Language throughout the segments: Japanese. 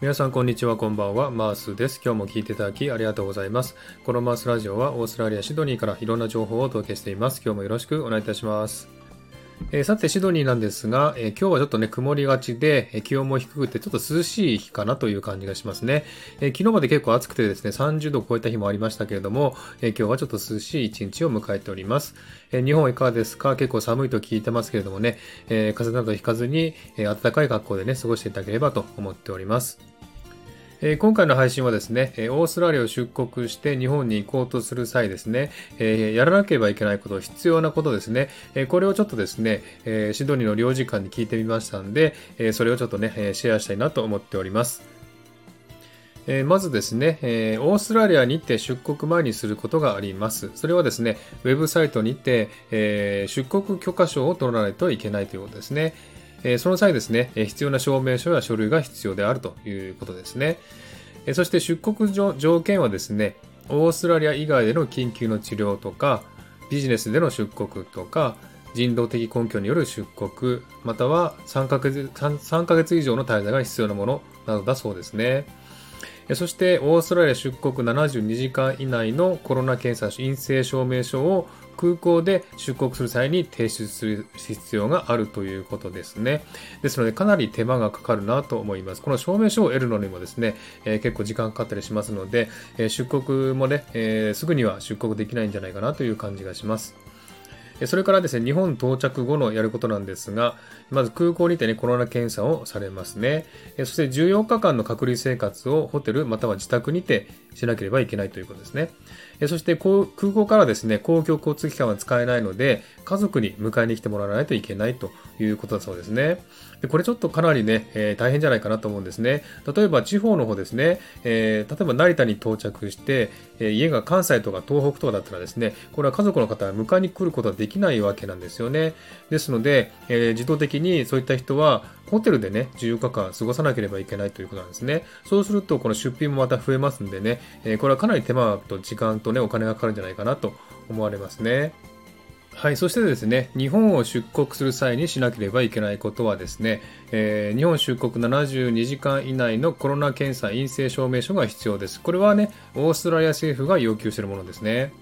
皆さんこんにちはこんばんは。マースです。今日も聞いていただきありがとうございます。このマースラジオはオーストラリアシドニーからいろんな情報をお届けしています。今日もよろしくお願いいたします。えー、さて、シドニーなんですが、えー、今日はちょっとね、曇りがちで、えー、気温も低くて、ちょっと涼しい日かなという感じがしますね。え昨日まで結構暑くてですね、30度を超えた日もありましたけれども、え今日はちょっと涼しい一日を迎えております。え日本はいかがですか？結構寒いと聞いてますけれどもね、え風邪などひかずに、え暖かい格好でね、過ごしていただければと思っております。え、今回の配信はですね、オーストラリアを出国して日本に行こうとする際ですね、え、やらなければいけないこと、必要なことですね、え、これをちょっとですね、えシドニーの領事館に聞いてみましたんで、えそれをちょっとね、シェアしたいなと思っております。えまずですね、えオーストラリアに行って出国前にすることがあります。それはですね、ウェブサイトにて、え出国許可証を取らないといけないということですね。その際ですね、必要な証明書や書類が必要であるということですね。そして出国条件はですね、オーストラリア以外での緊急の治療とか、ビジネスでの出国とか、人道的根拠による出国、または3ヶ月 3, 3ヶ月以上の滞在が必要なものなどだそうですね。そして、オーストラリア出国72時間以内のコロナ検査陰性証明書を空港で出国する際に提出する必要があるということですね。ですので、かなり手間がかかるなと思います。この証明書を得るのにもですね、えー、結構時間かかったりしますので、えー、出国もね、えー、すぐには出国できないんじゃないかなという感じがします。それからですね、日本到着後のやることなんですが、まず空港にてね、コロナ検査をされますね。そして14日間の隔離生活をホテルまたは自宅にてしなければいけないということですね。そして空港からですね、公共交通機関は使えないので、家族に迎えに来てもらわないといけないということだそうですね。でこれちょっとかなりね、えー、大変じゃないかなと思うんですね。例えば地方の方ですね、えー、例えば成田に到着して、え、家が関西とか東北とかだったらですね、これは家族の方は迎えに来ることはできないわけなんですよね。ですので、え自動的にそういった人はホテルでね、14日間過ごさなければいけないということなんですね。そうすると、この出費もまた増えますんでね、えこれはかなり手間と時間とね、お金がかかるんじゃないかなと思われますね。はい、そしてですね、日本を出国する際にしなければいけないことはですね、えー、日本出国72時間以内のコロナ検査陰性証明書が必要です。これはね、オーストラリア政府が要求しているものですね。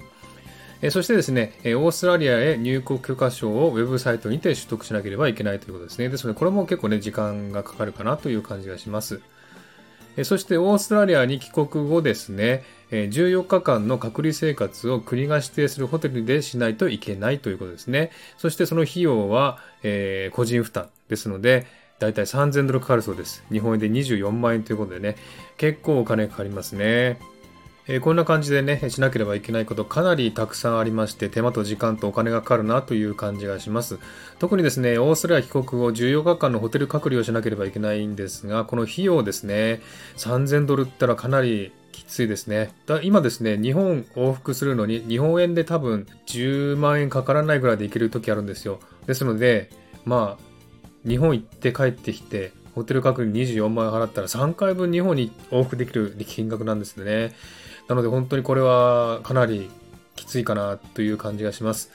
そしてですね、オーストラリアへ入国許可証をウェブサイトにて取得しなければいけないということですね。ですので、これも結構ね、時間がかかるかなという感じがします。そしてオーストラリアに帰国後ですね、14日間の隔離生活を国が指定するホテルでしないといけないということですね。そしてその費用は、え、個人負担ですので、だいたい3000ドルかかるそうです。日本円で24万円ということでね、結構お金かかりますね。えこんな感じでね、しなければいけないことかなりたくさんありまして、手間と時間とお金がかかるなという感じがします。特にですね、オーストラリア帰国後14日間のホテル隔離をしなければいけないんですが、この費用ですね、3000ドルったらかなりきついですね。だ今ですね、日本往復するのに、日本円で多分10万円かからないぐらいで行ける時あるんですよ。ですので、まあ、日本行って帰ってきて、ホテル隔離24万円払ったら3回分日本に往復できる金額なんですね。なので本当にこれはかなりきついかなという感じがします。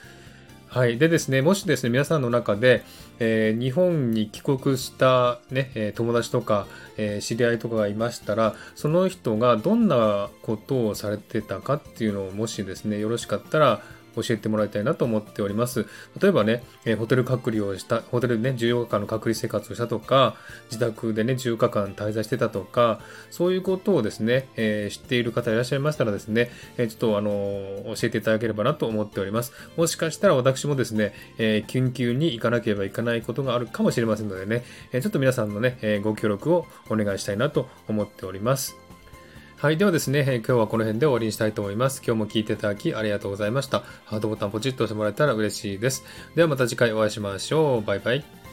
はい。でですね、もしですね、皆さんの中で、えー、日本に帰国したね、え友達とか、えー、知り合いとかがいましたら、その人がどんなことをされてたかっていうのをもしですね、よろしかったら、教えてもらいたいなと思っております。例えばね、えホテル隔離をした、ホテルでね、14日間の隔離生活をしたとか、自宅でね、10日間滞在してたとか、そういうことをですね、えー、知っている方いらっしゃいましたらですね、えー、ちょっとあのー、教えていただければなと思っております。もしかしたら私もですね、え緊急に行かなければいけないことがあるかもしれませんのでね、えちょっと皆さんのね、えご協力をお願いしたいなと思っております。はい。ではですね、今日はこの辺で終わりにしたいと思います。今日も聴いていただきありがとうございました。ハートボタンポチッと押してもらえたら嬉しいです。ではまた次回お会いしましょう。バイバイ。